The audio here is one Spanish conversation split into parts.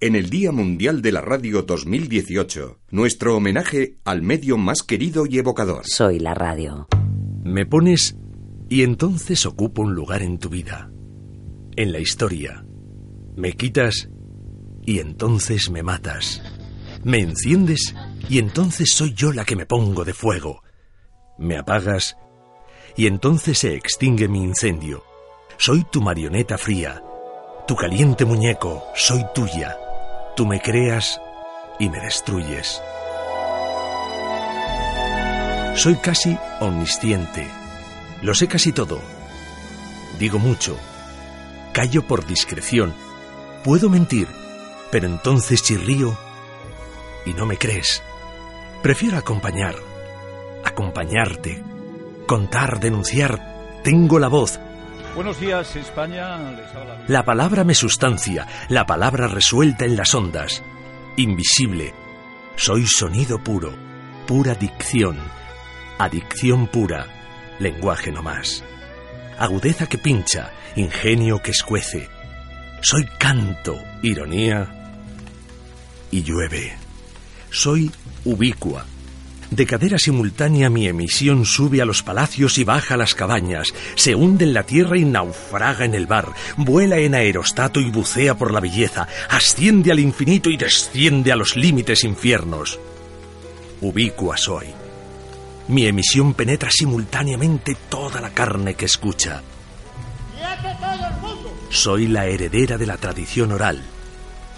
En el Día Mundial de la Radio 2018, nuestro homenaje al medio más querido y evocador. Soy la radio. Me pones y entonces ocupo un lugar en tu vida, en la historia. Me quitas y entonces me matas. Me enciendes y entonces soy yo la que me pongo de fuego. Me apagas y entonces se extingue mi incendio. Soy tu marioneta fría, tu caliente muñeco, soy tuya. Tú me creas y me destruyes. Soy casi omnisciente. Lo sé casi todo. Digo mucho. Callo por discreción. Puedo mentir, pero entonces chirrío y no me crees. Prefiero acompañar, acompañarte, contar, denunciar. Tengo la voz, Buenos días, España. La palabra me sustancia, la palabra resuelta en las ondas. Invisible. Soy sonido puro, pura dicción. Adicción pura, lenguaje no más. Agudeza que pincha, ingenio que escuece. Soy canto, ironía y llueve. Soy ubicua, de cadera simultánea mi emisión sube a los palacios y baja a las cabañas, se hunde en la tierra y naufraga en el bar, vuela en aerostato y bucea por la belleza, asciende al infinito y desciende a los límites infiernos. Ubicua soy. Mi emisión penetra simultáneamente toda la carne que escucha. Soy la heredera de la tradición oral,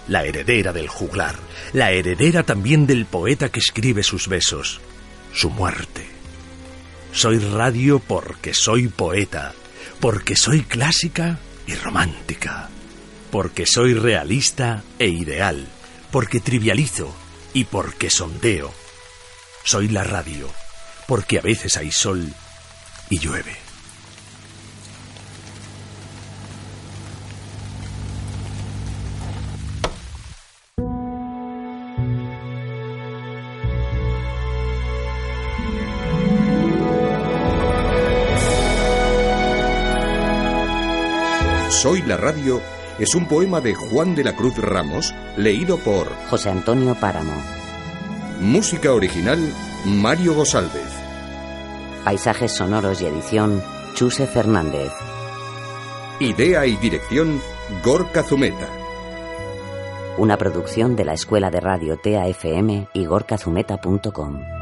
la heredera del juglar, la heredera también del poeta que escribe sus besos, su muerte. Soy radio porque soy poeta, porque soy clásica y romántica, porque soy realista e ideal, porque trivializo y porque sondeo. Soy la radio, porque a veces hay sol y llueve. Soy la radio es un poema de Juan de la Cruz Ramos, leído por José Antonio Páramo. Música original Mario Gosalvez. Paisajes sonoros y edición Chuse Fernández. Idea y dirección Gorka Zumeta. Una producción de la Escuela de Radio TAFM y gorkazumeta.com.